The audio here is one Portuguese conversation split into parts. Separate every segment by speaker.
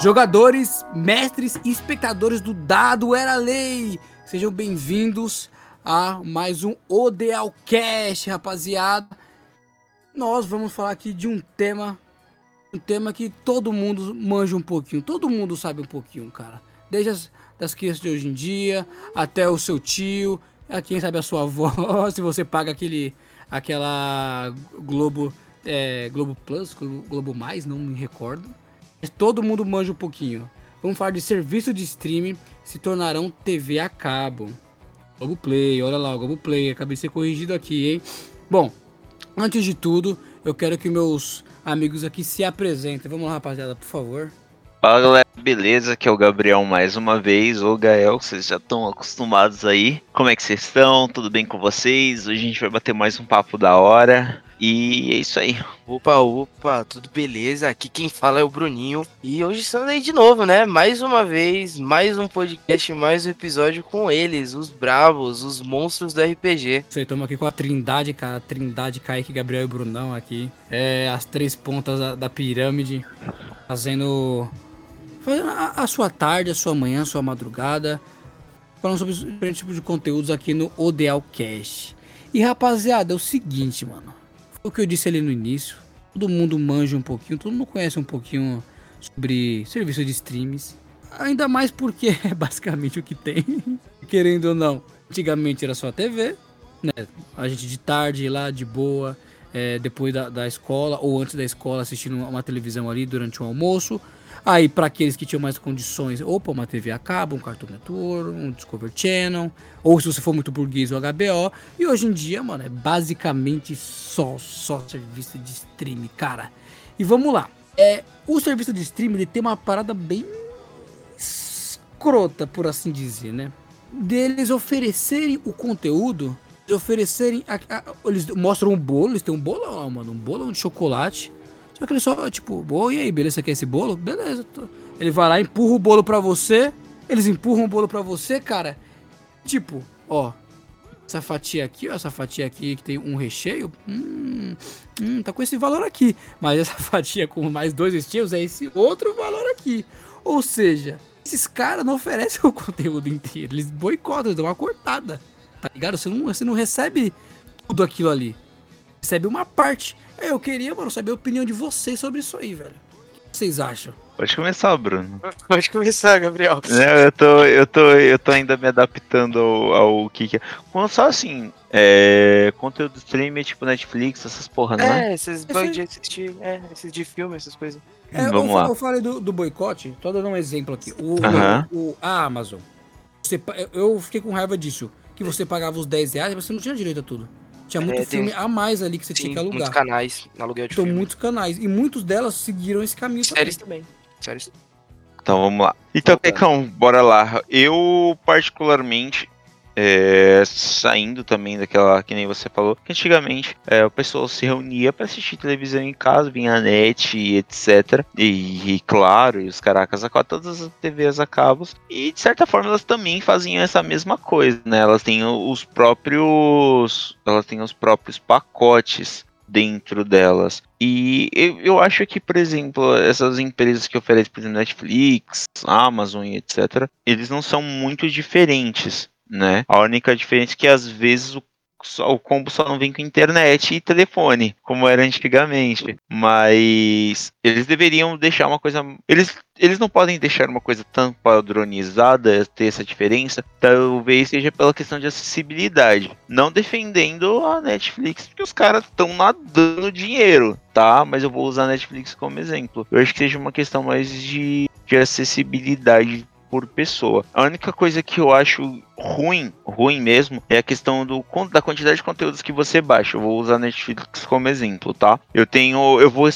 Speaker 1: Jogadores, mestres e espectadores do Dado Era Lei, sejam bem-vindos a mais um Odealcast, rapaziada. Nós vamos falar aqui de um tema, um tema que todo mundo manja um pouquinho, todo mundo sabe um pouquinho, cara. Desde as das crianças de hoje em dia, até o seu tio, a quem sabe a sua avó, se você paga aquele, aquela Globo, é, Globo Plus, Globo Mais, não me recordo. Todo mundo manja um pouquinho. Vamos falar de serviço de streaming se tornarão TV a cabo. Globo Play, olha lá, o Globo Play, acabei de ser corrigido aqui, hein? Bom, antes de tudo, eu quero que meus amigos aqui se apresentem. Vamos lá, rapaziada, por favor.
Speaker 2: Fala galera, beleza? Aqui é o Gabriel mais uma vez, o Gael, vocês já estão acostumados aí. Como é que vocês estão? Tudo bem com vocês? Hoje a gente vai bater mais um papo da hora. E é isso aí.
Speaker 3: Opa, opa, tudo beleza? Aqui quem fala é o Bruninho. E hoje estamos aí de novo, né? Mais uma vez, mais um podcast, mais um episódio com eles, os bravos, os monstros do RPG.
Speaker 1: Isso aí, estamos aqui com a Trindade, cara. A Trindade Kaique, Gabriel e Brunão aqui. É, as três pontas da, da pirâmide, fazendo, fazendo a, a, sua tarde, a sua manhã, a sua madrugada. Falando sobre diferentes tipos de conteúdos aqui no Odealcast. E rapaziada, é o seguinte, mano o que eu disse ali no início. Todo mundo manja um pouquinho, todo mundo conhece um pouquinho sobre serviço de streams. Ainda mais porque é basicamente o que tem. Querendo ou não. Antigamente era só a TV, né? A gente de tarde lá de boa, é, depois da, da escola ou antes da escola assistindo uma televisão ali durante o almoço. Aí, para aqueles que tinham mais condições, opa, uma TV a cabo, um Cartoon Network, um Discovery Channel, ou se você for muito burguês, o HBO. E hoje em dia, mano, é basicamente só, só serviço de streaming, cara. E vamos lá. É, o serviço de streaming ele tem uma parada bem escrota, por assim dizer, né? Deles oferecerem o conteúdo, oferecerem. A, a, eles mostram um bolo, eles têm um bolão, mano, um bolão de chocolate só que ele só, tipo, oi, e aí, beleza, você quer esse bolo? Beleza. Ele vai lá, empurra o bolo pra você. Eles empurram o bolo pra você, cara. Tipo, ó. Essa fatia aqui, ó, essa fatia aqui que tem um recheio. Hum, hum, tá com esse valor aqui. Mas essa fatia com mais dois recheios é esse outro valor aqui. Ou seja, esses caras não oferecem o conteúdo inteiro. Eles boicotam, eles dão uma cortada. Tá ligado? Você não, você não recebe tudo aquilo ali. Recebe uma parte. Eu queria, mano, saber a opinião de vocês sobre isso aí, velho. O que vocês acham?
Speaker 2: Pode começar, Bruno.
Speaker 3: Pode começar, Gabriel.
Speaker 2: É, eu, tô, eu, tô, eu tô ainda me adaptando ao, ao que, que é. Só assim, é, conteúdo streaming tipo Netflix, essas porra, né?
Speaker 3: É, esses bugs de assistir, é, esses de filme, essas coisas.
Speaker 1: É, Vamos eu, lá. Eu falei do, do boicote, tô dando um exemplo aqui. O, uh -huh. o, a Amazon. Você, eu fiquei com raiva disso. Que você pagava os 10 reais, mas você não tinha direito a tudo. Tinha muito é, filme a mais ali que você sim, tinha que alugar.
Speaker 3: Muitos canais, aluguel de
Speaker 1: então,
Speaker 3: filme.
Speaker 1: muitos canais. E muitos delas seguiram esse caminho
Speaker 3: Séries também. também. Séries.
Speaker 2: Então vamos lá. Então, Pecão, bora lá. Eu, particularmente, é, saindo também daquela que nem você falou, que antigamente é, o pessoal se reunia para assistir televisão em casa, vinha net e etc. E, e claro, e os caracas a todas as TVs a cabos. E de certa forma elas também faziam essa mesma coisa, né? Elas têm os próprios. Elas têm os próprios pacotes dentro delas. E eu, eu acho que, por exemplo, essas empresas que oferecem, por exemplo, Netflix, Amazon e etc., eles não são muito diferentes né? A única diferença é que às vezes o só, o combo só não vem com internet e telefone, como era antigamente. Mas eles deveriam deixar uma coisa. Eles, eles não podem deixar uma coisa tão padronizada, ter essa diferença. Talvez seja pela questão de acessibilidade. Não defendendo a Netflix, porque os caras estão nadando dinheiro, tá? Mas eu vou usar a Netflix como exemplo. Eu acho que seja uma questão mais de, de acessibilidade por pessoa. A única coisa que eu acho ruim, ruim mesmo, é a questão do, da quantidade de conteúdos que você baixa. Eu vou usar Netflix como exemplo, tá? Eu tenho, eu vou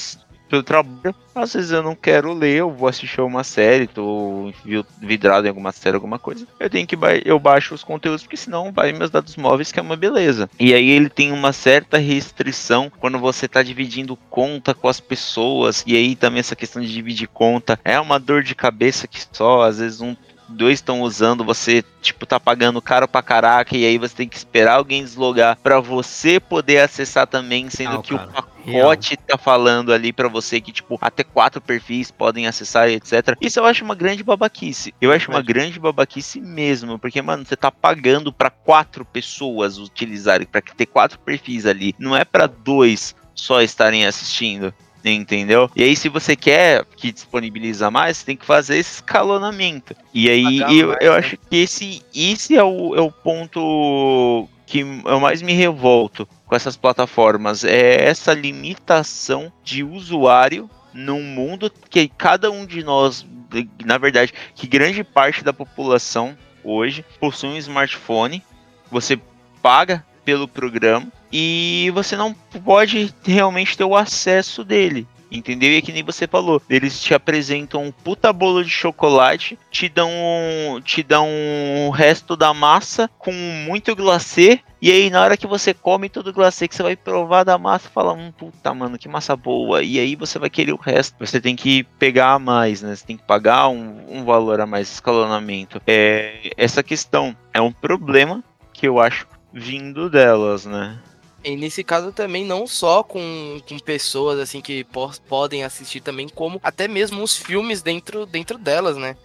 Speaker 2: pelo trabalho, às vezes eu não quero ler, eu vou assistir uma série, tô vidrado em alguma série, alguma coisa. Eu tenho que eu baixo os conteúdos, porque senão vai meus dados móveis, que é uma beleza. E aí ele tem uma certa restrição quando você tá dividindo conta com as pessoas, e aí também essa questão de dividir conta é uma dor de cabeça que só, às vezes um dois estão usando, você, tipo, tá pagando caro pra caraca, e aí você tem que esperar alguém deslogar para você poder acessar também, sendo que cara. o pacote Real. tá falando ali para você que, tipo, até quatro perfis podem acessar, etc. Isso eu acho uma grande babaquice. Eu acho uma grande babaquice mesmo, porque, mano, você tá pagando para quatro pessoas utilizarem, para ter quatro perfis ali. Não é para dois só estarem assistindo entendeu? E aí, se você quer que disponibiliza mais, você tem que fazer esse escalonamento. E aí, eu, mais, eu né? acho que esse, esse é, o, é o ponto que eu mais me revolto com essas plataformas. É essa limitação de usuário num mundo que cada um de nós, na verdade, que grande parte da população hoje possui um smartphone. Você paga pelo programa e você não pode realmente ter o acesso dele. Entendeu? E é que nem você falou, eles te apresentam um puta bolo de chocolate, te dão te dão o resto da massa com muito glacê, e aí na hora que você come todo o glacê que você vai provar da massa, fala, hum, puta, mano, que massa boa. E aí você vai querer o resto. Você tem que pegar a mais, né? Você tem que pagar um, um valor a mais, escalonamento. É, essa questão é um problema que eu acho vindo delas, né?
Speaker 3: E nesse caso também não só com, com pessoas assim que po podem assistir também, como até mesmo os filmes dentro, dentro delas, né?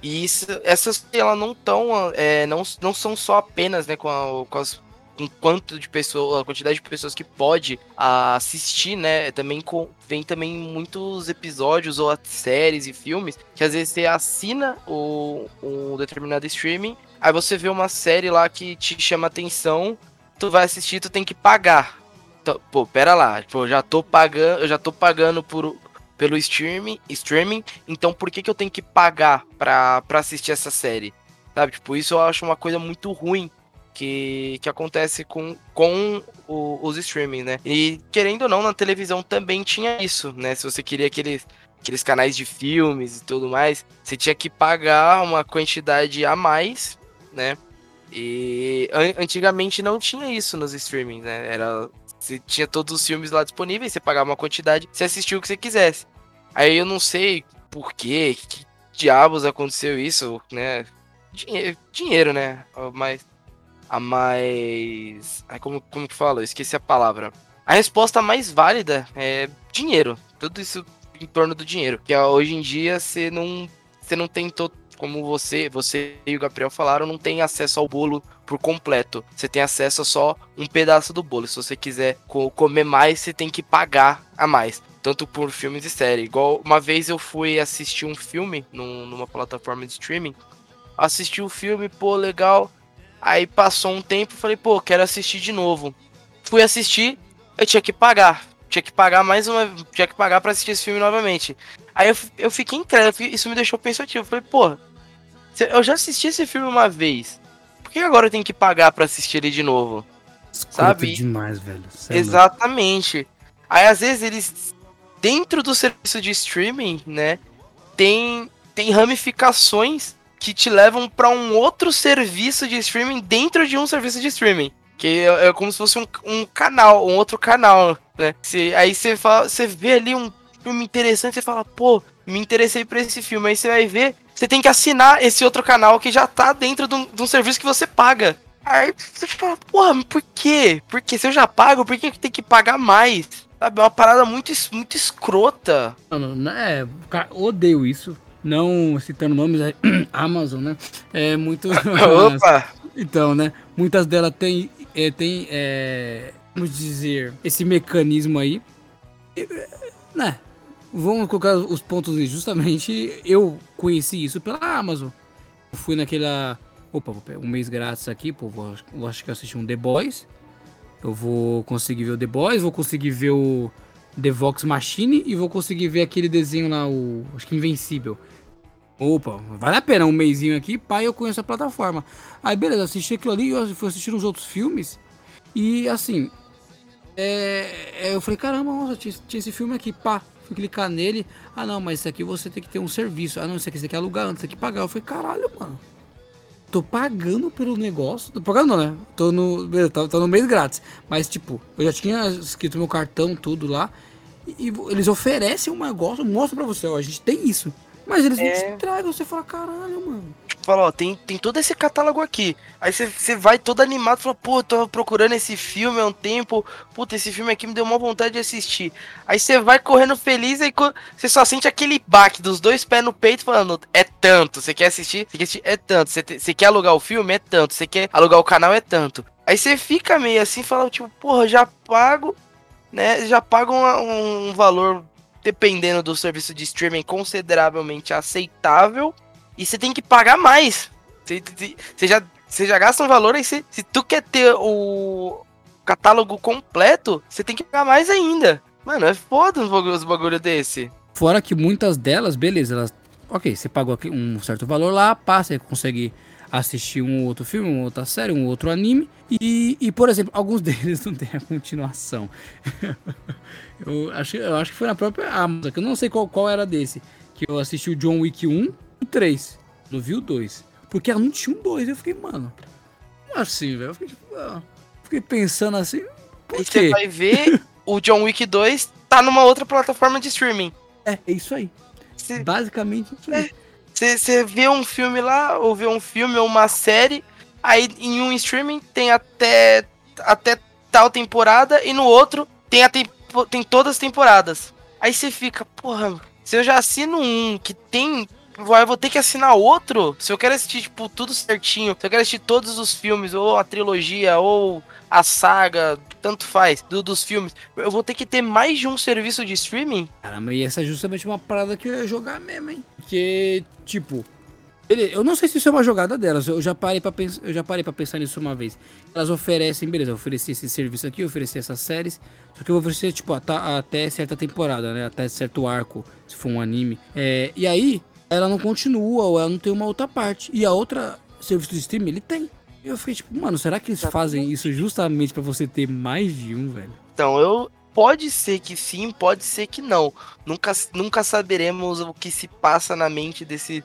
Speaker 3: E isso, essas elas não tão, é, não, não são só apenas né, com, a, com as com quanto de pessoas, a quantidade de pessoas que pode assistir, né? Também com, vem também muitos episódios ou séries e filmes que às vezes você assina o, o determinado streaming, aí você vê uma série lá que te chama atenção tu vai assistir, tu tem que pagar. Então, pô, pera lá, já tô pagando, eu já tô pagando por, pelo streaming, streaming, então por que que eu tenho que pagar pra, pra assistir essa série? Sabe, tipo, isso eu acho uma coisa muito ruim que, que acontece com, com o, os streaming, né? E querendo ou não, na televisão também tinha isso, né? Se você queria aqueles, aqueles canais de filmes e tudo mais, você tinha que pagar uma quantidade a mais, né? E an antigamente não tinha isso nos streamings, né? Era você tinha todos os filmes lá disponíveis, você pagava uma quantidade, você assistia o que você quisesse. Aí eu não sei por quê, que diabos aconteceu isso, né? Dinheiro, dinheiro né? Mas a mais, ai como como que fala? Eu esqueci a palavra. A resposta mais válida é dinheiro. Tudo isso em torno do dinheiro. Que hoje em dia você não você não tem como você, você e o Gabriel falaram, não tem acesso ao bolo por completo. Você tem acesso a só um pedaço do bolo. Se você quiser comer mais, você tem que pagar a mais. Tanto por filmes e série. Igual uma vez eu fui assistir um filme num, numa plataforma de streaming. Assisti o filme, pô, legal. Aí passou um tempo, falei, pô, quero assistir de novo. Fui assistir, eu tinha que pagar. Tinha que pagar mais uma. Tinha que pagar pra assistir esse filme novamente. Aí eu, eu fiquei incrédulo, isso me deixou pensativo. Falei, pô, eu já assisti esse filme uma vez. Por que agora eu tenho que pagar para assistir ele de novo?
Speaker 1: Escuta Sabe? demais, velho.
Speaker 3: Sério. Exatamente. Aí às vezes eles dentro do serviço de streaming, né, tem tem ramificações que te levam para um outro serviço de streaming dentro de um serviço de streaming. Que é, é como se fosse um, um, canal, um outro canal, né? Cê, aí você fala, você vê ali um filme interessante, você fala, pô, me interessei por esse filme. Aí você vai ver, você tem que assinar esse outro canal que já tá dentro de um, de um serviço que você paga. Aí você fala, porra, por quê? Porque se eu já pago, por que tem que pagar mais? Sabe, é uma parada muito, muito escrota.
Speaker 1: Mano, né, cara, odeio isso. Não citando nomes, é Amazon, né? É muito. Opa! então, né? Muitas delas têm, é, tem, é, vamos dizer, esse mecanismo aí. Né? Vamos colocar os pontos justamente. Eu conheci isso pela Amazon. Fui naquela. Opa, um mês grátis aqui, pô. Vou, acho que assisti um The Boys. Eu vou conseguir ver o The Boys, vou conseguir ver o The Vox Machine e vou conseguir ver aquele desenho lá, o. Acho que Invencível. Opa, vale a pena um mêsinho aqui, pai, eu conheço a plataforma. Aí beleza, assisti aquilo ali, eu fui assistir os outros filmes. E assim. É, eu falei, caramba, nossa, tinha, tinha esse filme aqui, pá clicar nele. Ah, não, mas isso aqui você tem que ter um serviço. Ah, não, isso aqui você tem que alugar antes, tem que pagar. Eu falei, caralho, mano. Tô pagando pelo negócio. Tô pagando, não, né? Tô no. Tô, tô no mês grátis. Mas, tipo, eu já tinha escrito meu cartão, tudo lá. E, e eles oferecem um negócio, mostram pra você, ó, a gente tem isso. Mas eles é... não te entregam, você fala, caralho, mano.
Speaker 3: fala, ó, tem, tem todo esse catálogo aqui. Aí você, você vai todo animado, fala, pô, tô procurando esse filme há um tempo, puta, esse filme aqui me deu uma vontade de assistir. Aí você vai correndo feliz e você só sente aquele baque dos dois pés no peito falando, é tanto, você quer assistir? Você quer assistir? É tanto, você, você quer alugar o filme? É tanto, você quer alugar o canal? É tanto. Aí você fica meio assim, fala, tipo, porra, já pago, né, já pago um, um valor dependendo do serviço de streaming, consideravelmente aceitável. E você tem que pagar mais. Você, já, já gasta um valor aí. se tu quer ter o catálogo completo, você tem que pagar mais ainda. Mano, é foda os bagulho desse.
Speaker 1: Fora que muitas delas, beleza, elas. Ok, você pagou um certo valor lá, passa, você consegue assistir um outro filme, uma outra série, um outro anime. E, e por exemplo, alguns deles não tem a continuação. eu, acho, eu acho que foi na própria Amazon, que eu não sei qual, qual era desse. Que eu assisti o John Wick 1 e 3. Não vi o 2. Porque ela não tinha um 2. Eu fiquei, mano, como assim, velho? Eu fiquei, ah, fiquei, pensando assim.
Speaker 3: Por e quê? você vai ver o John Wick 2 tá numa outra plataforma de streaming.
Speaker 1: É, é isso aí. Basicamente isso aí. É.
Speaker 3: Você vê um filme lá, ou vê um filme ou uma série, aí em um streaming tem até, até tal temporada, e no outro tem, a tempo, tem todas as temporadas. Aí você fica, porra, se eu já assino um que tem eu vou ter que assinar outro? Se eu quero assistir, tipo, tudo certinho, se eu quero assistir todos os filmes, ou a trilogia, ou a saga, tanto faz, do, dos filmes, eu vou ter que ter mais de um serviço de streaming?
Speaker 1: Caramba, e essa é justamente uma parada que eu ia jogar mesmo, hein? Porque, tipo, eu não sei se isso é uma jogada delas. Eu já parei para pensar, eu já parei para pensar nisso uma vez. Elas oferecem, beleza, oferecer esse serviço aqui, oferecer essas séries, só que eu vou oferecer tipo até, até certa temporada, né? Até certo arco, se for um anime. É, e aí ela não continua ou ela não tem uma outra parte. E a outra serviço de streaming ele tem. E eu fiquei tipo, mano, será que eles fazem isso justamente para você ter mais de um, velho?
Speaker 3: Então, eu pode ser que sim, pode ser que não. Nunca, nunca saberemos o que se passa na mente desse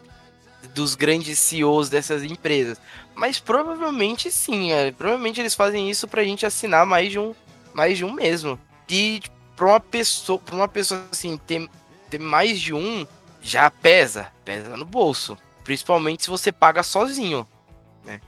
Speaker 3: dos grandes CEOs dessas empresas. Mas provavelmente sim, é. provavelmente eles fazem isso pra gente assinar mais de um, mais de um mesmo. E pra uma pessoa, pra uma pessoa assim, ter, ter mais de um, já pesa, pesa no bolso. Principalmente se você paga sozinho, né?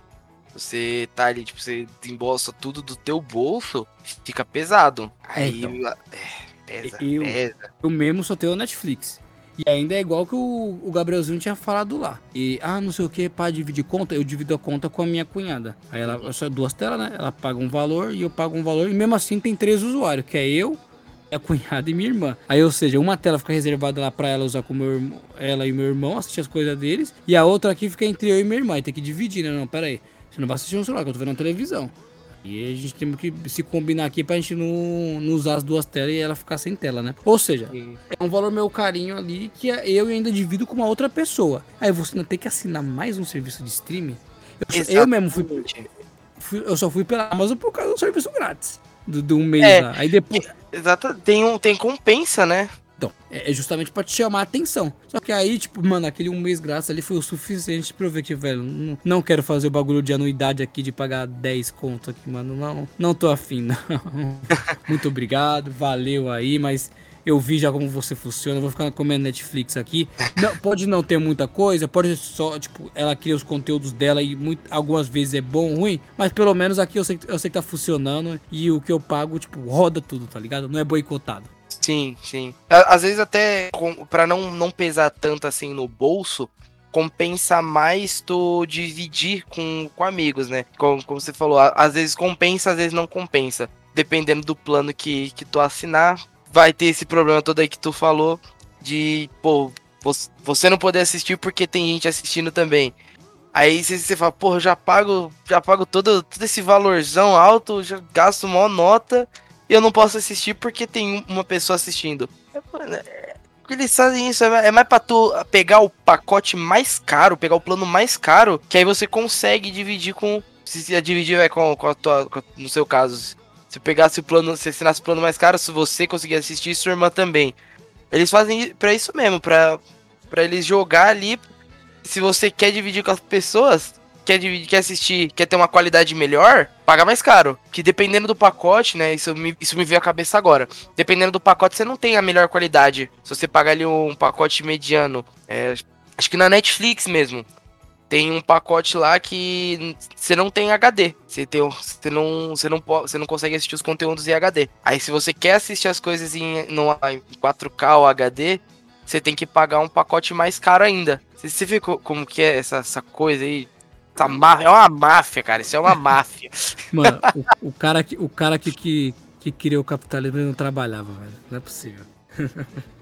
Speaker 3: Você tá ali, tipo, você desembolsa tudo do teu bolso, fica pesado. É, Aí, então. é,
Speaker 1: pesa, eu, pesa. Eu mesmo só tenho o Netflix. E ainda é igual que o, o Gabrielzinho tinha falado lá. E, ah, não sei o que, para dividir conta, eu divido a conta com a minha cunhada. Aí ela, só duas telas, né? Ela paga um valor e eu pago um valor. E mesmo assim tem três usuários, que é eu, a cunhada e minha irmã. Aí, ou seja, uma tela fica reservada lá pra ela usar com meu irmão, ela e meu irmão, assistir as coisas deles. E a outra aqui fica entre eu e minha irmã. E tem que dividir, né? Não, pera aí. Você não vai assistir um celular, que eu tô vendo televisão. E a gente tem que se combinar aqui pra gente não, não usar as duas telas e ela ficar sem tela, né? Ou seja, Sim. é um valor meu carinho ali que é eu ainda divido com uma outra pessoa. Aí você ainda tem que assinar mais um serviço de streaming. Eu, eu mesmo fui, fui, Eu só fui pela Amazon por causa do serviço grátis. Do, do um mês é, lá. Aí depois.
Speaker 3: Exato, tem, um, tem compensa, né?
Speaker 1: Então, é, é justamente para te chamar a atenção. Só que aí, tipo, mano, aquele um mês grátis ali foi o suficiente pra eu ver que, velho, não, não quero fazer o bagulho de anuidade aqui de pagar 10 conto aqui, mano. Não, não tô afim, não. Muito obrigado, valeu aí, mas eu vi já como você funciona, vou ficar comendo Netflix aqui. Não, pode não ter muita coisa, pode só, tipo, ela cria os conteúdos dela e muito, algumas vezes é bom ou ruim, mas pelo menos aqui eu sei, eu sei que tá funcionando e o que eu pago, tipo, roda tudo, tá ligado? Não é boicotado.
Speaker 3: Sim, sim. Às vezes até para não, não pesar tanto assim no bolso, compensa mais tu dividir com, com amigos, né? Como, como você falou, às vezes compensa, às vezes não compensa. Dependendo do plano que, que tu assinar, vai ter esse problema todo aí que tu falou de, pô, você não poder assistir porque tem gente assistindo também. Aí você, você fala, pô, já pago, já pago todo, todo esse valorzão alto, já gasto maior nota e eu não posso assistir porque tem uma pessoa assistindo. É, eles fazem isso, é, é mais pra tu pegar o pacote mais caro, pegar o plano mais caro, que aí você consegue dividir com. Se dividir é, com, com a tua. Com, no seu caso, se pegasse o plano, se assinasse o plano mais caro, se você conseguir assistir, sua irmã também. Eles fazem para isso mesmo, pra, pra eles jogar ali. Se você quer dividir com as pessoas, quer dividir, quer assistir, quer ter uma qualidade melhor, paga mais caro. Que dependendo do pacote, né? Isso me, isso me veio à cabeça agora. Dependendo do pacote, você não tem a melhor qualidade. Se você pagar ali um pacote mediano. É, acho que na Netflix mesmo. Tem um pacote lá que você não tem HD. Você, tem, você, não, você, não, você não consegue assistir os conteúdos em HD. Aí se você quer assistir as coisas em, no, em 4K ou HD, você tem que pagar um pacote mais caro ainda. Você, você vê como que é essa, essa coisa aí? Essa é uma máfia, cara. Isso é uma máfia.
Speaker 1: Mano, o, o, cara, que, o cara que, que, que criou o capitalismo não trabalhava, velho. Não é possível.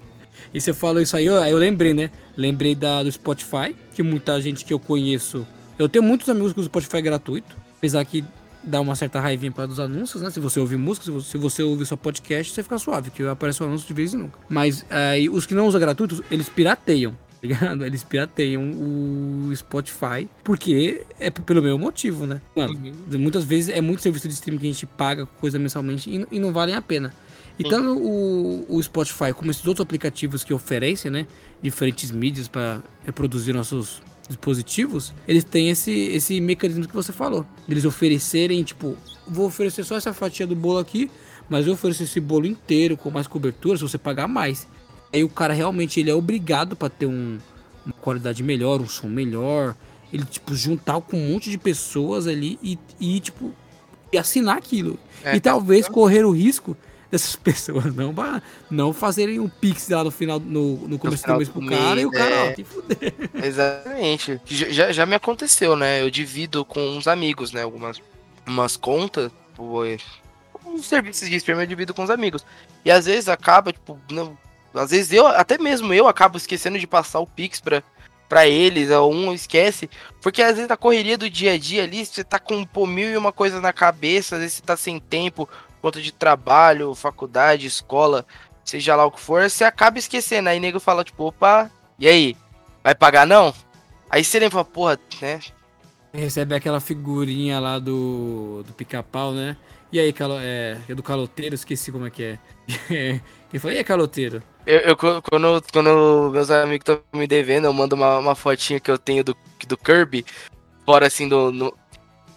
Speaker 1: E você falou isso aí, eu, eu lembrei, né? Lembrei da, do Spotify, que muita gente que eu conheço. Eu tenho muitos amigos que usam Spotify gratuito, apesar que dá uma certa raivinha para dos anúncios, né? Se você ouvir música, se você, se você ouvir só podcast, você fica suave, que aparece o um anúncio de vez em nunca. Mas aí, os que não usam gratuitos, eles pirateiam. tá Ligado? Eles pirateiam o Spotify porque é pelo meu motivo, né? Mano, uhum. muitas vezes é muito serviço de streaming que a gente paga coisa mensalmente e, e não valem a pena. E tanto o, o Spotify como esses outros aplicativos que oferecem, né, diferentes mídias para reproduzir nossos dispositivos, eles têm esse, esse mecanismo que você falou. Eles oferecerem, tipo, vou oferecer só essa fatia do bolo aqui, mas eu ofereço esse bolo inteiro com mais cobertura se você pagar mais. Aí o cara realmente ele é obrigado para ter um, uma qualidade melhor, um som melhor, ele tipo juntar com um monte de pessoas ali e, e tipo e assinar aquilo. É, e talvez correr o risco dessas pessoas não não fazerem um pix lá no final, no, no começo no do mês pro cara e o cara, é... ó, te fuder.
Speaker 3: Exatamente. Já, já me aconteceu, né? Eu divido com uns amigos, né? Algumas umas contas, tipo, uns serviços de streaming eu divido com os amigos. E às vezes acaba, tipo, não, às vezes eu, até mesmo eu acabo esquecendo de passar o pix pra, para eles, ou um esquece, porque às vezes a correria do dia a dia ali, você tá com pô, mil e uma coisa na cabeça, às vezes você tá sem tempo, conta de trabalho, faculdade, escola, seja lá o que for, você acaba esquecendo. Aí nego fala, tipo, opa, e aí? Vai pagar não? Aí você lembra, porra, né?
Speaker 1: Recebe aquela figurinha lá do, do pica-pau, né? E aí, calo, é, é do caloteiro, esqueci como é que é. Quem foi? E aí, caloteiro?
Speaker 3: Eu, eu, quando, quando meus amigos estão me devendo, eu mando uma, uma fotinha que eu tenho do, do Kirby, fora assim do. No,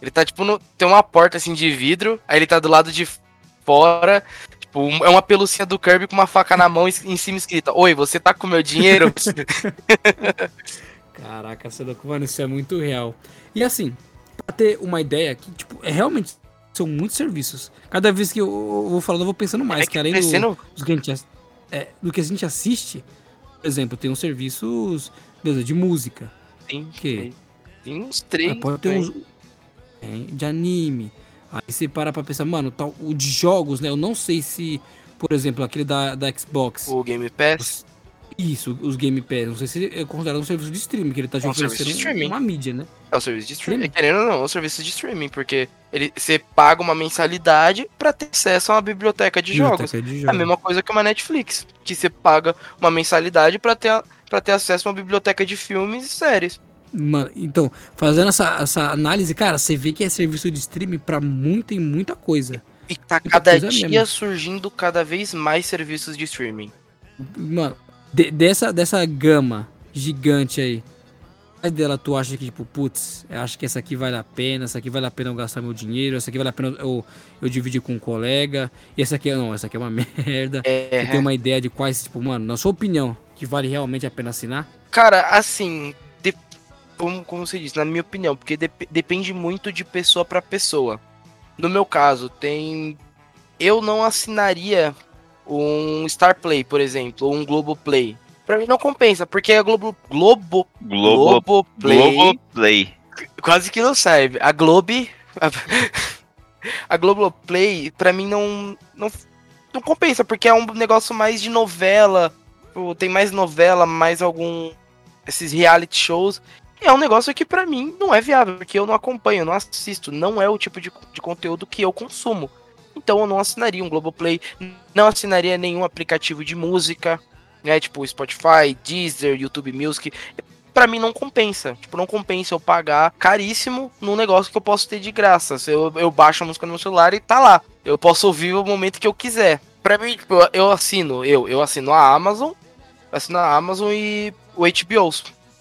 Speaker 3: ele tá tipo no. Tem uma porta assim de vidro, aí ele tá do lado de fora. Tipo, é uma pelucinha do Kirby com uma faca na mão em cima escrita: Oi, você tá com meu dinheiro?
Speaker 1: Caraca, mano, isso é muito real. E assim, pra ter uma ideia que, tipo, é realmente. São muitos serviços. Cada vez que eu, eu vou falando, eu vou pensando mais. É que, que além do, do, que a gente, é, do que a gente assiste, por exemplo, tem uns serviços beleza, de música.
Speaker 3: Tem. Que, tem uns três. Ah,
Speaker 1: pode ter uns. de anime. Aí você para pra pensar, mano, tal, o de jogos, né? Eu não sei se, por exemplo, aquele da, da Xbox.
Speaker 3: O Game Pass?
Speaker 1: Isso, os Game Pass. Não sei se é considerado um serviço de streaming, que ele tá é um oferecendo uma mídia, né?
Speaker 3: É um serviço de streaming. Sim. Querendo ou não, é um serviço de streaming, porque ele, você paga uma mensalidade para ter acesso a uma biblioteca de biblioteca jogos. De jogos. É a mesma coisa que uma Netflix, que você paga uma mensalidade para ter, pra ter acesso a uma biblioteca de filmes e séries.
Speaker 1: Mano, então, fazendo essa, essa análise, cara, você vê que é serviço de streaming para muita e muita coisa.
Speaker 3: E tá muita cada dia mesmo. surgindo cada vez mais serviços de streaming.
Speaker 1: Mano, de, dessa, dessa gama gigante aí, qual dela tu acha que, tipo, putz, eu acho que essa aqui vale a pena, essa aqui vale a pena eu gastar meu dinheiro, essa aqui vale a pena eu, eu dividir com um colega, e essa aqui, não, essa aqui é uma merda. É... Você tem uma ideia de quais, tipo, mano, na sua opinião, que vale realmente a pena assinar?
Speaker 3: Cara, assim, como, como você disse, na minha opinião, porque de, depende muito de pessoa para pessoa. No meu caso, tem. Eu não assinaria um Star Play, por exemplo, ou um Globo Play. Pra mim não compensa, porque a Globo. Globo.
Speaker 2: Globo, Globo Play. Globo Play.
Speaker 3: Quase que não serve. A Globo. A, a Globo Play, pra mim, não, não. Não compensa, porque é um negócio mais de novela. Tem mais novela, mais algum. Esses reality shows é um negócio que para mim não é viável, porque eu não acompanho, eu não assisto, não é o tipo de, de conteúdo que eu consumo. Então eu não assinaria um Globoplay, não assinaria nenhum aplicativo de música, né, tipo Spotify, Deezer, YouTube Music. Para mim não compensa. Tipo, não compensa eu pagar caríssimo num negócio que eu posso ter de graça. Eu, eu baixo a música no meu celular e tá lá. Eu posso ouvir o momento que eu quiser. Pra mim, tipo, eu assino, eu, eu assino a Amazon, assino a Amazon e o HBO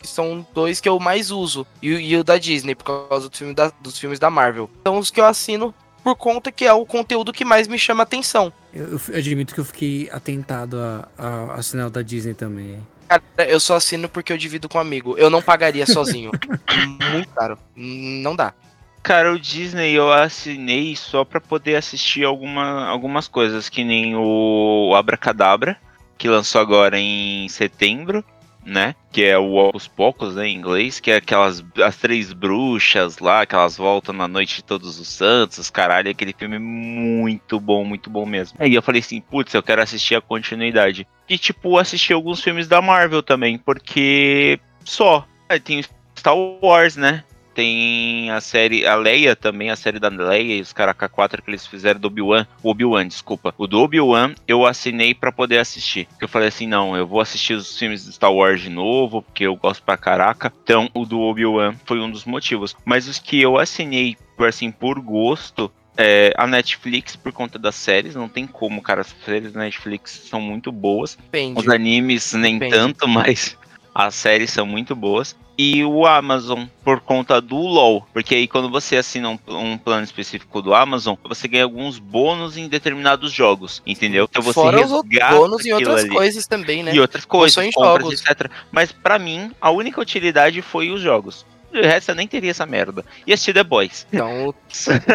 Speaker 3: que são dois que eu mais uso. E, e o da Disney, por causa do filme da, dos filmes da Marvel. São os que eu assino por conta que é o conteúdo que mais me chama atenção.
Speaker 1: Eu, eu admito que eu fiquei atentado a, a assinar o da Disney também.
Speaker 3: Cara, eu só assino porque eu divido com um amigo. Eu não pagaria sozinho. Muito caro. Não dá.
Speaker 2: Cara, o Disney eu assinei só pra poder assistir alguma, algumas coisas, que nem o Abracadabra, que lançou agora em setembro, né? Que é o Ocus Pocos, né, em inglês, que é aquelas as três bruxas lá, que elas voltam na noite de todos os santos, caralho, aquele filme muito bom, muito bom mesmo. Aí eu falei assim, putz, eu quero assistir a continuidade. E tipo, assistir alguns filmes da Marvel também, porque só. Tem Star Wars, né? Tem a série, a Leia também, a série da Leia e os Caraca 4 que eles fizeram do Obi-Wan. O Obi-Wan, desculpa. O do Obi-Wan eu assinei para poder assistir. Porque eu falei assim, não, eu vou assistir os filmes de Star Wars de novo, porque eu gosto pra caraca. Então, o do Obi-Wan foi um dos motivos. Mas os que eu assinei, assim, por gosto, é, a Netflix por conta das séries, não tem como, cara. As séries da Netflix são muito boas.
Speaker 3: Depende.
Speaker 2: Os animes nem
Speaker 3: Depende.
Speaker 2: tanto, mas as séries são muito boas. E o Amazon por conta do LoL, porque aí quando você assina um, um plano específico do Amazon, você ganha alguns bônus em determinados jogos, entendeu? Então você
Speaker 3: Fora os
Speaker 2: resgata
Speaker 3: bônus e outras
Speaker 2: ali.
Speaker 3: coisas também, né?
Speaker 2: E outras coisas,
Speaker 3: em
Speaker 2: compras,
Speaker 3: jogos.
Speaker 2: etc. Mas pra mim, a única utilidade foi os jogos. O resto eu nem teria essa merda. E assistir The Boys.
Speaker 3: Então,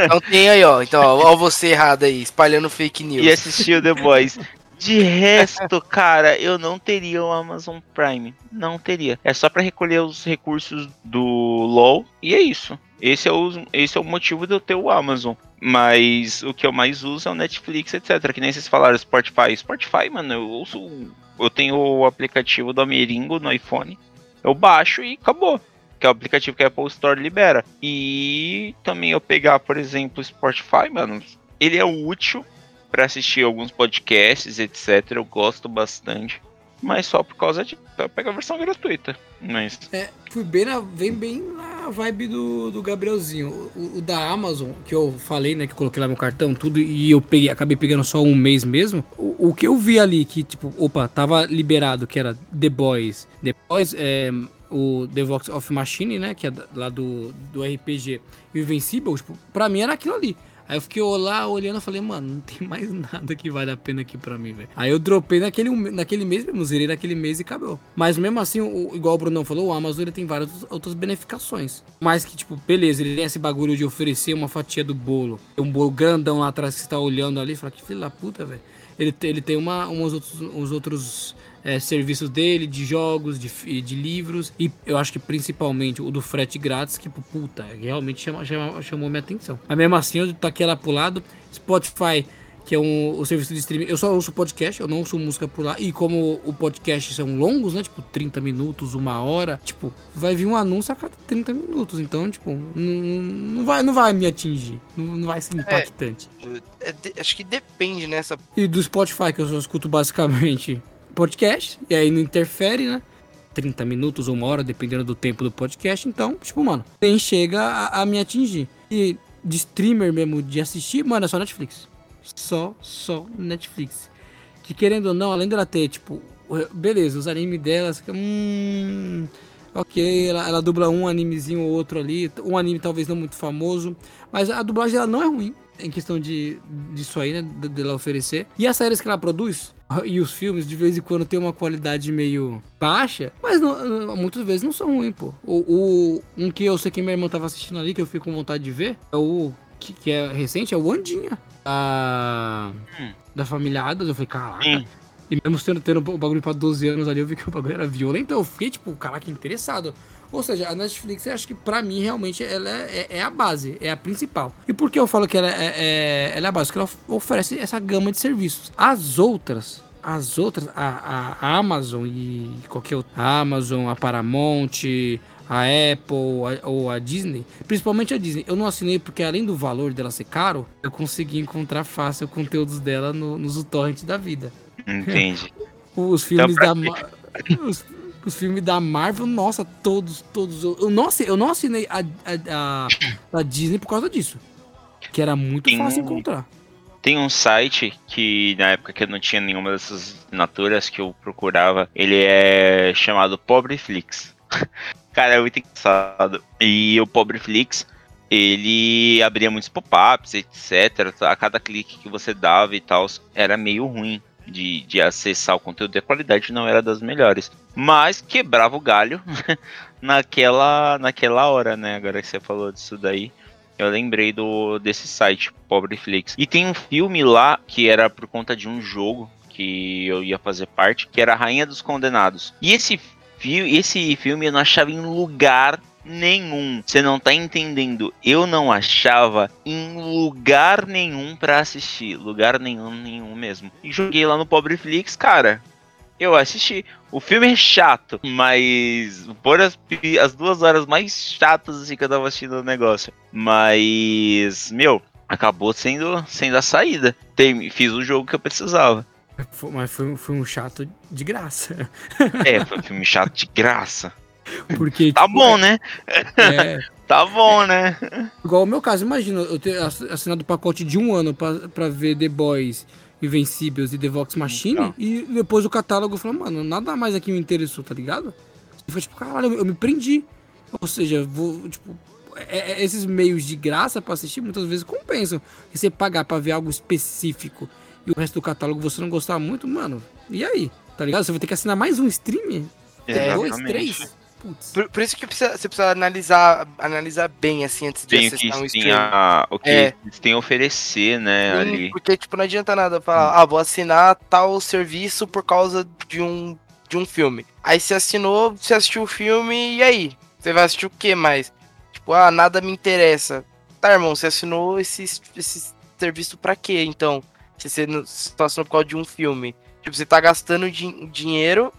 Speaker 3: então tem aí, ó. Então, ó, ó você errado aí, espalhando fake news.
Speaker 2: E assistir o The Boys. De resto, cara, eu não teria o Amazon Prime. Não teria. É só pra recolher os recursos do LoL e é isso. Esse é, o, esse é o motivo de eu ter o Amazon. Mas o que eu mais uso é o Netflix, etc. Que nem vocês falaram, Spotify. Spotify, mano, eu uso. Eu tenho o aplicativo do Amiringo no iPhone. Eu baixo e acabou. Que é o aplicativo que a Apple Store libera. E também eu pegar, por exemplo, Spotify, mano. Ele é útil para assistir alguns podcasts, etc. Eu gosto bastante. Mas só por causa de. Eu pego a versão gratuita. Mas.
Speaker 1: É, fui bem na, vem bem na vibe do, do Gabrielzinho. O, o da Amazon, que eu falei, né, que coloquei lá meu cartão, tudo, e eu peguei, acabei pegando só um mês mesmo. O, o que eu vi ali, que, tipo, opa, tava liberado, que era The Boys. The Boys, é, o The Vox of Machine, né, que é lá do, do RPG, Invincible, tipo, pra mim era aquilo ali. Aí eu fiquei lá olhando e falei, mano, não tem mais nada que vale a pena aqui pra mim, velho. Aí eu dropei naquele, naquele mês mesmo, zerei naquele mês e acabou. Mas mesmo assim, o, igual o Brunão falou, o Amazon ele tem várias outras- beneficações. Mas que, tipo, beleza, ele tem esse bagulho de oferecer uma fatia do bolo. Tem um bolo grandão lá atrás que você tá olhando ali e fala, que filho da puta, velho. Ele, ele tem uma, uns outros, uns outros é, serviços dele, de jogos, de, de livros, e eu acho que principalmente o do frete grátis, que puta, realmente chama, chama- chamou minha atenção. Mas mesmo assim, eu taquei lá pro lado, Spotify, que é um, o serviço de streaming, eu só ouço podcast, eu não ouço música por lá, e como o podcast são longos, né, tipo 30 minutos, uma hora, tipo, vai vir um anúncio a cada 30 minutos, então, tipo, não, não, vai, não vai me atingir, não, não vai ser impactante.
Speaker 3: É, acho que depende nessa.
Speaker 1: E do Spotify, que eu só escuto basicamente podcast, e aí não interfere, né? 30 minutos ou uma hora, dependendo do tempo do podcast. Então, tipo, mano, nem chega a, a me atingir. E de streamer mesmo, de assistir, mano, é só Netflix. Só, só Netflix. Que querendo ou não, além dela ter, tipo, beleza, os animes dela, você fica, hum. Ok, ela, ela dubla um animezinho ou outro ali, um anime talvez não muito famoso, mas a dublagem dela não é ruim, em questão de disso aí, né, de- dela oferecer. E as séries que ela produz, e os filmes, de vez em quando tem uma qualidade meio baixa, mas não- muitas vezes não são ruins, pô. O, o- um que eu sei que minha irmã tava assistindo ali, que eu fico com vontade de ver, é o que, que é recente, é o Andinha. Da,
Speaker 2: Hum.
Speaker 1: da família Adams, eu falei, caraca. E mesmo tendo, tendo o bagulho pra 12 anos ali, eu vi que o bagulho era violento, eu fiquei, tipo, caraca, interessado. Ou seja, a Netflix, eu acho que pra mim, realmente, ela é, é- é a base, é a principal. E por que eu falo que ela é, é- ela é a base? Porque ela oferece essa gama de serviços. As outras, as outras, a, a Amazon e qualquer outra, a Amazon, a Paramount, a Apple a- ou a Disney, principalmente a Disney, eu não assinei porque além do valor dela ser caro, eu consegui encontrar fácil conteúdos dela no, nos torrents da vida.
Speaker 2: Entende?
Speaker 1: Os filmes
Speaker 2: pra
Speaker 1: da os, os filmes da Marvel, nossa, todos, todos. Eu não, eu não assinei a, a, a, a Disney por causa disso. Que era muito
Speaker 2: Tem
Speaker 1: fácil
Speaker 2: um-
Speaker 1: encontrar.
Speaker 2: Tem um site que na época que eu não tinha nenhuma dessas assinaturas que eu procurava, ele é chamado Pobreflix. Cara, é muito engraçado. E o Pobreflix, ele abria muitos pop-ups, etc. A cada clique que você dava e tal, era meio ruim. De, de acessar o conteúdo e a qualidade não era das melhores. Mas quebrava o galho naquela, naquela hora, né? Agora que você falou disso daí. Eu lembrei do desse site, Pobreflix. E tem um filme lá que era por conta de um jogo que eu ia fazer parte, que era Rainha dos Condenados. E esse, fi esse filme eu não achava em lugar nenhum. Você não tá entendendo. Eu não achava em lugar nenhum para assistir. Lugar nenhum, nenhum mesmo. E joguei lá no Pobreflix, cara. Eu assisti. O filme é chato, mas por as, as duas horas mais chatas assim que eu tava assistindo o negócio. Mas, meu, acabou sendo, sendo a saída. Tem, fiz o jogo que eu precisava.
Speaker 1: Mas foi, foi um chato de graça.
Speaker 2: É, foi um filme chato de graça.
Speaker 1: Porque,
Speaker 2: tá tipo, bom, né? É, tá bom, né?
Speaker 1: Igual o meu caso, imagina eu ter assinado o pacote de um ano pra, pra ver The Boys, Invencíveis e The Vox Machine, e depois o catálogo falou, mano, nada mais aqui me interessou, tá ligado? E foi tipo, caralho, eu me prendi. Ou seja, vou, tipo, é, é, esses meios de graça pra assistir muitas vezes compensam. E você pagar pra ver algo específico e o resto do catálogo você não gostar muito, mano, e aí? Tá ligado? Você vai ter que assinar mais um stream?
Speaker 2: É,
Speaker 1: dois, três?
Speaker 3: Por, por, isso que precisa, você precisa analisar, analisar bem, assim, antes de
Speaker 2: tem acessar um stream. A, o que é. eles têm a oferecer, né, Sim, ali.
Speaker 3: Porque, tipo, não adianta nada falar, hum. ah, vou assinar tal serviço por causa de um, de um filme. Aí você assinou, você assistiu o filme, e aí? Você vai assistir o que mais? Tipo, ah, nada me interessa. Tá, irmão, você assinou esse, esse serviço pra quê, então? Se você tá assinando por causa de um filme. Tipo, você tá gastando din dinheiro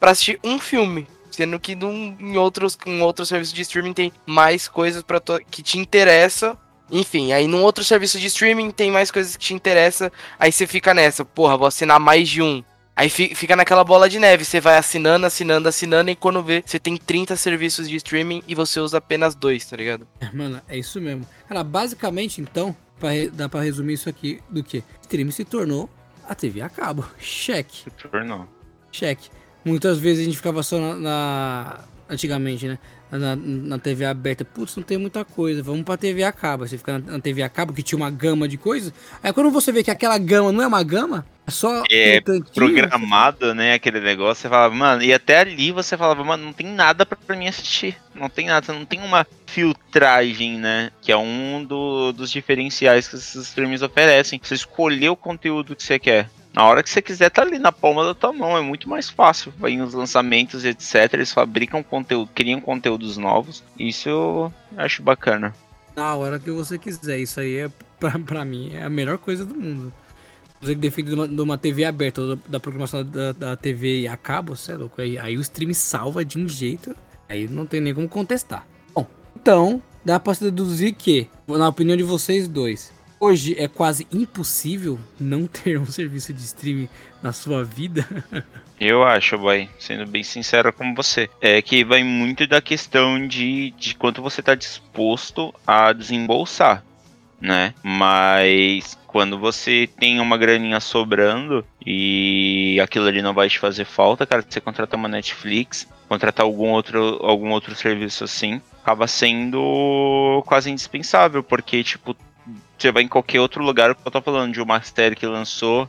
Speaker 3: pra assistir um filme. Sendo que num, em, outros, em outros serviços de streaming tem mais coisas para que te interessa. Enfim, aí num outro serviço de streaming tem mais coisas que te interessa. Aí você fica nessa, porra, vou assinar mais de um. Aí fica naquela bola de neve, você vai assinando, assinando, assinando, e quando vê, você tem 30 serviços de streaming e você usa apenas dois, tá ligado?
Speaker 1: É, mano, é isso mesmo. Cara, basicamente, então, pra, dá pra resumir isso aqui do que? Streaming se tornou a TV a cabo. Cheque.
Speaker 2: Se tornou.
Speaker 1: Cheque. Muitas vezes a gente ficava só na, na antigamente, né? Na, na, TV aberta, putz, não tem muita coisa, vamos pra TV a cabo. Você fica na, na, TV a cabo que tinha uma gama de coisas. Aí quando você vê que aquela gama não é uma gama, é só.
Speaker 2: É um programado, né? Aquele negócio, você falava, mano, e até ali você falava, mano, não tem nada pra, pra mim assistir. Não tem nada, não tem uma filtragem, né? Que é um do, dos diferenciais que esses streams oferecem. Você escolher o conteúdo que você quer. Na hora que você quiser, tá ali na palma da tua mão. É muito mais fácil. Vai nos lançamentos, etc. Eles fabricam conteúdo, criam conteúdos novos. Isso eu acho bacana.
Speaker 1: Na hora que você quiser. Isso aí é, pra, pra mim, é a melhor coisa do mundo. Você que defende de uma, de uma TV aberta ou da, programação da, da TV e a cabo, você é louco. Aí, aí o stream salva de um jeito. Aí não tem nem como contestar. Bom, então, dá pra se deduzir que, na opinião de vocês dois, hoje é quase impossível não ter um serviço de streaming na sua vida?
Speaker 2: Eu acho, boy, sendo bem sincero com você, é que vai muito da questão de, de quanto você está disposto a desembolsar, né? Mas quando você tem uma graninha sobrando e aquilo ali não vai te fazer falta, cara, você contrata uma Netflix, contratar algum outro, algum outro serviço assim, acaba sendo quase indispensável, porque, tipo, você vai em qualquer outro lugar, eu tô falando de uma série que lançou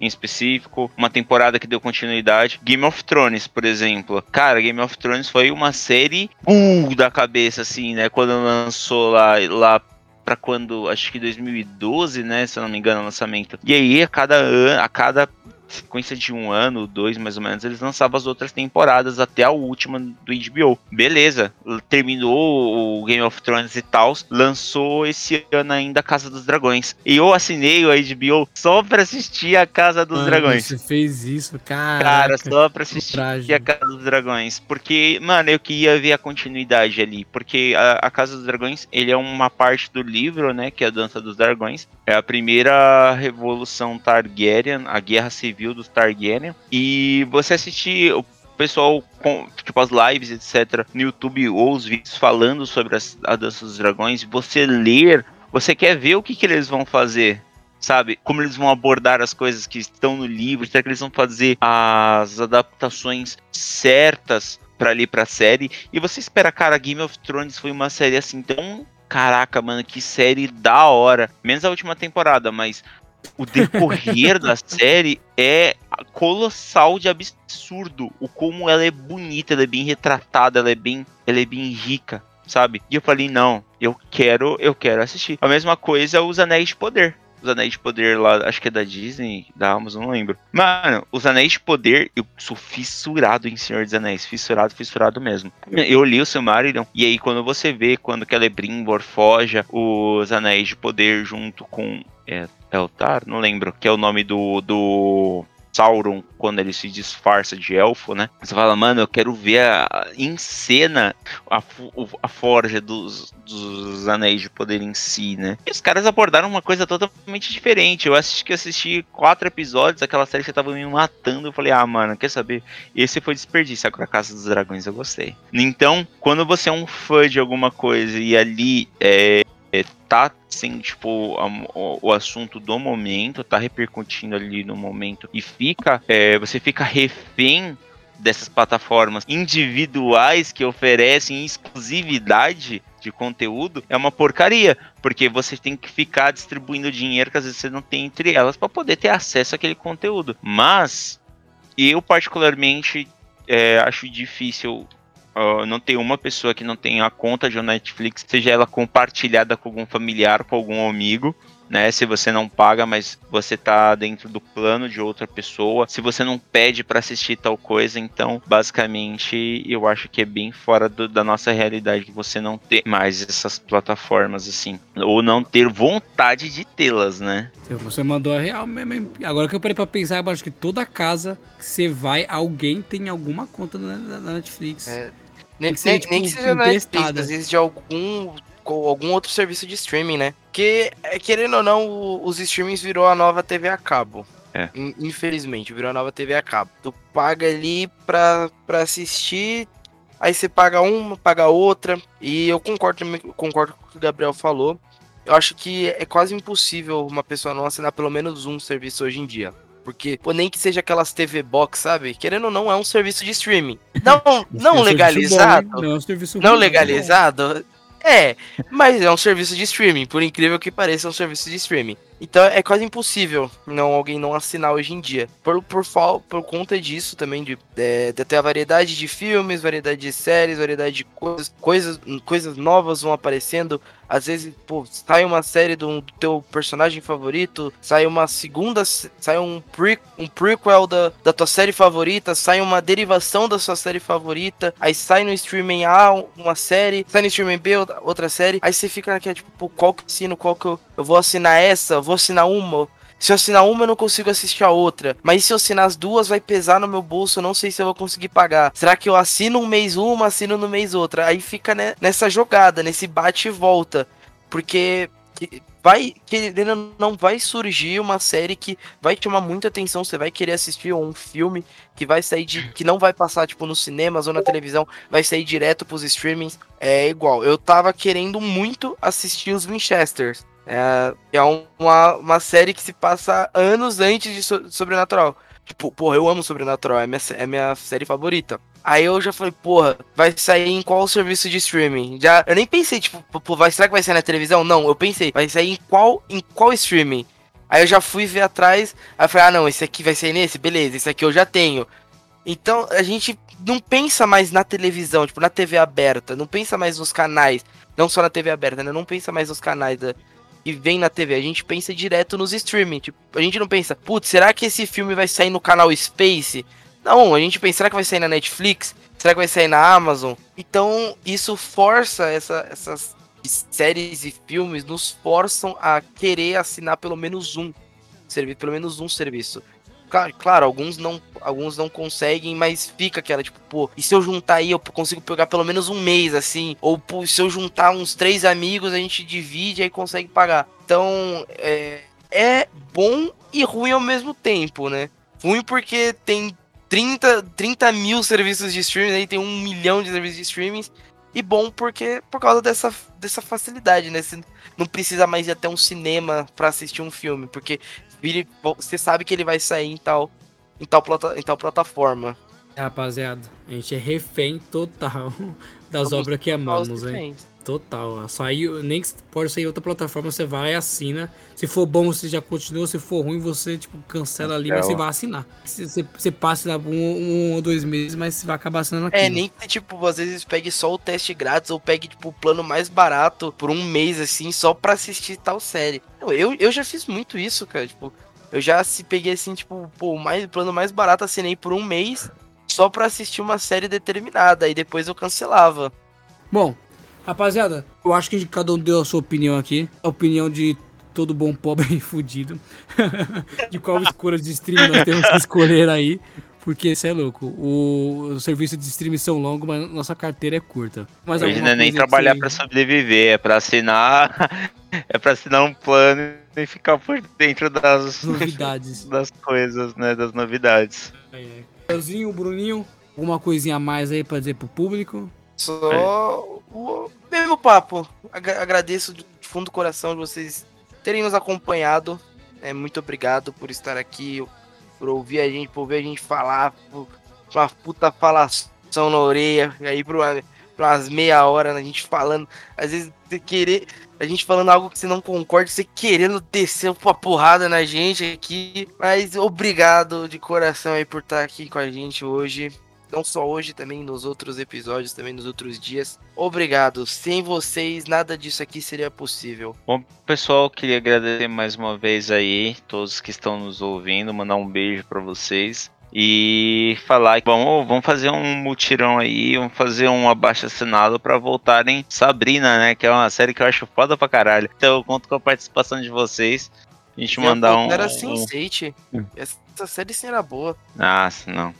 Speaker 2: em específico, uma temporada que deu continuidade. Game of Thrones, por exemplo. Cara, Game of Thrones foi uma série uh, da cabeça, assim, né? Quando lançou lá, lá para quando, acho que 2012, né? Se eu não me engano, o lançamento. E aí, a cada ano, a cada sequência de um ano, dois mais ou menos, eles lançavam as outras temporadas até a última do HBO. Beleza, terminou o Game of Thrones e tal, lançou esse ano ainda a Casa dos Dragões. E eu assinei o HBO só pra assistir a Casa dos mano, Dragões.
Speaker 1: Você fez isso, cara.
Speaker 2: Cara, só pra assistir a Casa dos Dragões. Porque, mano, eu queria ver a continuidade ali. Porque a, a Casa dos Dragões, ele é uma parte do livro, né, que é a Dança dos Dragões. É a primeira revolução Targaryen, a Guerra Civil civil dos Targaryen. E você assistir o pessoal com tipo as lives, etc, no YouTube ou os vídeos falando sobre as, a dança dos dragões, você ler, você quer ver o que, que eles vão fazer, sabe? Como eles vão abordar as coisas que estão no livro, será que eles vão fazer as adaptações certas para ali pra série? E você espera, cara, Game of Thrones foi uma série assim tão caraca, mano, que série da hora. Menos a última temporada, mas o decorrer da série é colossal de absurdo. O como ela é bonita, ela é bem retratada, ela é bem, ela é bem rica, sabe? E eu falei, não, eu quero, eu quero assistir. A mesma coisa os Anéis de Poder os Anéis de Poder lá, acho que é da Disney, da Amazon, não lembro. Mano, os Anéis de Poder, eu sou fissurado em Senhor dos Anéis, fissurado, fissurado mesmo. Eu li o Silmarillion, e aí quando você vê, quando Celebrimbor foge os Anéis de Poder junto com... É, Eltar? Não lembro, que é o nome do, do Sauron quando ele se disfarça de elfo, né? Você fala, mano, eu quero ver a, em cena a, a forja dos, dos anéis de poder em si, né? E os caras abordaram uma coisa totalmente diferente. Eu assisti que assisti quatro episódios, aquela série que tava me matando. Eu falei, ah, mano, quer saber? Esse foi desperdício. Agora, a Casa dos Dragões eu gostei. Então, quando você é um fã de alguma coisa e ali é, é, tá sendo tipo a, o, o, assunto do momento, tá repercutindo ali no momento e fica, é, você fica refém dessas plataformas individuais que oferecem exclusividade de conteúdo é uma porcaria, porque você tem que ficar distribuindo dinheiro que às vezes você não tem entre elas para poder ter acesso àquele conteúdo. Mas eu particularmente é, acho difícil Uh, não tem uma pessoa que não tenha a conta de Netflix, seja ela compartilhada com algum familiar, com algum amigo, né? Se você não paga, mas você tá dentro do plano de outra pessoa, se você não pede para assistir tal coisa, então basicamente eu acho que é bem fora do, da nossa realidade você não ter mais essas plataformas assim, ou não ter vontade de tê-las, né?
Speaker 1: Você mandou a real mesmo. Agora que eu parei para pensar, eu acho que toda casa que você vai, alguém tem alguma conta na, na Netflix. É.
Speaker 3: Nem, que, nem, tipo, nem que seja na Netflix, às vezes de algum algum outro serviço de streaming, né? Que, é, querendo ou não, os streamings virou a nova TV a cabo. É. Infelizmente, virou a nova TV a cabo. Tu paga ali pra, pra assistir, aí você paga uma, paga outra. E eu concordo, concordo com o que o Gabriel falou. Eu acho que é quase impossível uma pessoa não assinar pelo menos um serviço hoje em dia. Porque, pô, nem que seja aquelas TV Box, sabe? Querendo ou não, é um serviço de streaming. Não, não legalizado. Bom, não, é não legalizado. É, mas é um serviço de streaming, por incrível que pareça, é um serviço de streaming. Então é quase impossível não alguém não assinar hoje em dia. Por, por, por conta disso também, de, de, de ter a variedade de filmes, variedade de séries, variedade de coisas, coisas, coisas novas vão aparecendo. Às vezes, pô, sai uma série do, do teu personagem favorito, sai uma segunda, sai um, pre, um prequel da, da tua série favorita, sai uma derivação da sua série favorita, aí sai no streaming A uma série, sai no streaming B outra série, aí você fica naquela, tipo, pô, qual que assino, qual que eu, eu vou assinar essa, vou assinar uma, se eu assinar uma, eu não consigo assistir a outra. Mas se eu assinar as duas, vai pesar no meu bolso. Eu não sei se eu vou conseguir pagar. Será que eu assino um mês uma, assino no mês outra? Aí fica né, nessa jogada, nesse bate e volta. Porque vai querendo não vai surgir uma série que vai chamar muita atenção, você vai querer assistir um filme que vai sair de que não vai passar tipo nos cinemas ou na televisão, vai sair direto pros streamings. É igual, eu tava querendo muito assistir os Winchesters. É, é uma, uma série que se passa anos antes de so Sobrenatural. Tipo, porra, eu amo Sobrenatural, é minha, é minha série favorita. Aí eu já falei, porra, vai sair em qual serviço de streaming? Já, eu nem pensei, tipo, pô, vai, será que vai sair na televisão? Não, eu pensei, vai sair em qual, em qual streaming? Aí eu já fui ver atrás, aí eu falei, ah não, esse aqui vai sair nesse? Beleza, esse aqui eu já tenho. Então a gente não pensa mais na televisão, tipo, na TV aberta, não pensa mais nos canais, não só na TV aberta, né? Não pensa mais nos canais da, e vem na TV. A gente pensa direto nos streaming. Tipo, a gente não pensa, putz, será que esse filme vai sair no canal Space? Não, a gente pensa, será que vai sair na Netflix? Será que vai sair na Amazon? Então, isso força essa, essas séries e filmes nos forçam a querer assinar pelo menos um serviço, pelo menos um serviço. Claro, alguns não, alguns não conseguem, mas fica aquela, tipo, pô, e se eu juntar aí, eu consigo pegar pelo menos um mês, assim, ou pô, se eu juntar uns três amigos, a gente divide e aí consegue pagar. Então, é, é bom e ruim ao mesmo tempo, né? Ruim porque tem 30, 30 mil serviços de streaming, aí tem um milhão de serviços de streaming, e bom porque por causa dessa, dessa facilidade, né? Você não precisa mais ir até um cinema para assistir um filme, porque você sabe que ele vai sair em tal, em tal, plata, em tal plataforma.
Speaker 1: Rapaziada, a gente é refém total das obras que amamos, hein? Total. Saiu, nem que pode sair outra plataforma, você vai, assina. Se for bom, você já continua. Se for ruim, você tipo, cancela ali, mas você vai assinar. Você, você passa um, um, ou dois meses, mas você vai acabar assinando aqui.
Speaker 3: É, nem que tipo, às vezes pegue só o teste grátis ou pegue tipo o plano mais barato por um mês, assim, só pra assistir tal série. Eu, eu já fiz muito isso, cara. Tipo, eu já se peguei assim, tipo, pô, mais, plano mais barato assinei por um mês só pra assistir uma série determinada. E depois eu cancelava.
Speaker 1: Bom, Rapaziada, eu acho que cada um deu a sua opinião aqui. A opinião de todo bom pobre e fudido. de qual escolha de stream nós temos que escolher aí. Porque você é louco. O, o serviço de streaming são longos, mas nossa carteira é curta. Mas
Speaker 2: Hoje não é nem trabalhar você... para sobreviver, é para assinar. é para assinar um plano e ficar por dentro das
Speaker 1: novidades.
Speaker 2: das coisas, né? Das novidades.
Speaker 1: É. Euzinho, Bruninho, alguma coisinha a mais aí para dizer pro público?
Speaker 3: Só é. o mesmo papo. Agradeço de fundo do coração de vocês terem nos acompanhado. É, muito obrigado por estar aqui, por ouvir a gente, por ver a gente falar, por uma puta falação na orelha, e aí por, uma, por umas meia hora a gente falando, às vezes querer, a gente falando algo que você não concorda, você querendo descer uma porrada na gente aqui, mas obrigado de coração aí por estar aqui com a gente hoje não só hoje, também nos outros episódios, também nos outros dias. Obrigado. Sem vocês, nada disso aqui seria possível.
Speaker 2: Bom, pessoal, queria agradecer mais uma vez aí todos que estão nos ouvindo, mandar um beijo para vocês e falar que vamos, vamos fazer um mutirão aí, vamos fazer um abaixo assinado para voltarem Sabrina, né? Que é uma série que eu acho foda pra caralho. Então eu conto com a participação de vocês. A gente mandar um.
Speaker 3: Era Sense8. Um... Essa série sim era boa.
Speaker 2: Nossa, não.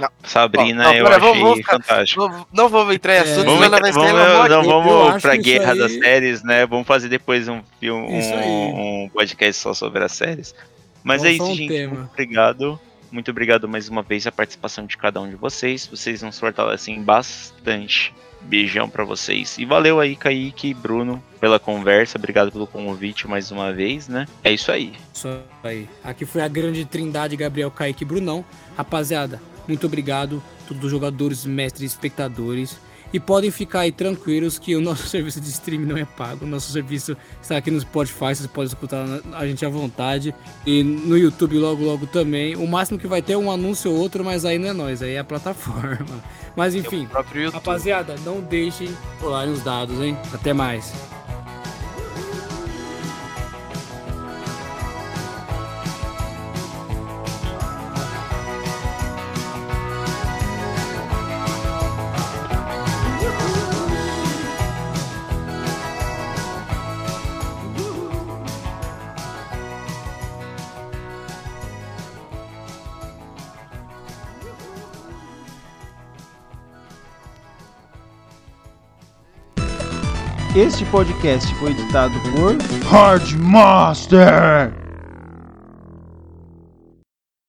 Speaker 2: Não. Sabrina, não, eu achei vou, fantástico.
Speaker 3: Vou, não vamos entrar em assunto,
Speaker 2: é, vamos, vai vamos, não, vamos pra guerra aí... das séries, né? Vamos fazer depois um filme, um, um, podcast só sobre as séries. Mas é isso, um gente. Tema. Obrigado. Muito obrigado mais uma vez a participação de cada um de vocês. Vocês nos fortalecem bastante. Beijão para vocês. E valeu aí, Kaique e Bruno, pela conversa. Obrigado pelo convite mais uma vez, né? É isso aí.
Speaker 1: Isso aí. Aqui foi a grande trindade Gabriel, Kaique e Brunão. Rapaziada, muito obrigado, todos os jogadores, mestres, espectadores. E podem ficar aí tranquilos que o nosso serviço de streaming não é pago. O nosso serviço está aqui no Spotify, vocês podem escutar a gente à vontade. E no YouTube logo, logo também. O máximo que vai ter é um anúncio ou outro, mas aí não é nós, aí é a plataforma. Mas enfim, rapaziada, não deixem pularem os dados, hein? Até mais.
Speaker 4: Este podcast foi editado por Hardmaster.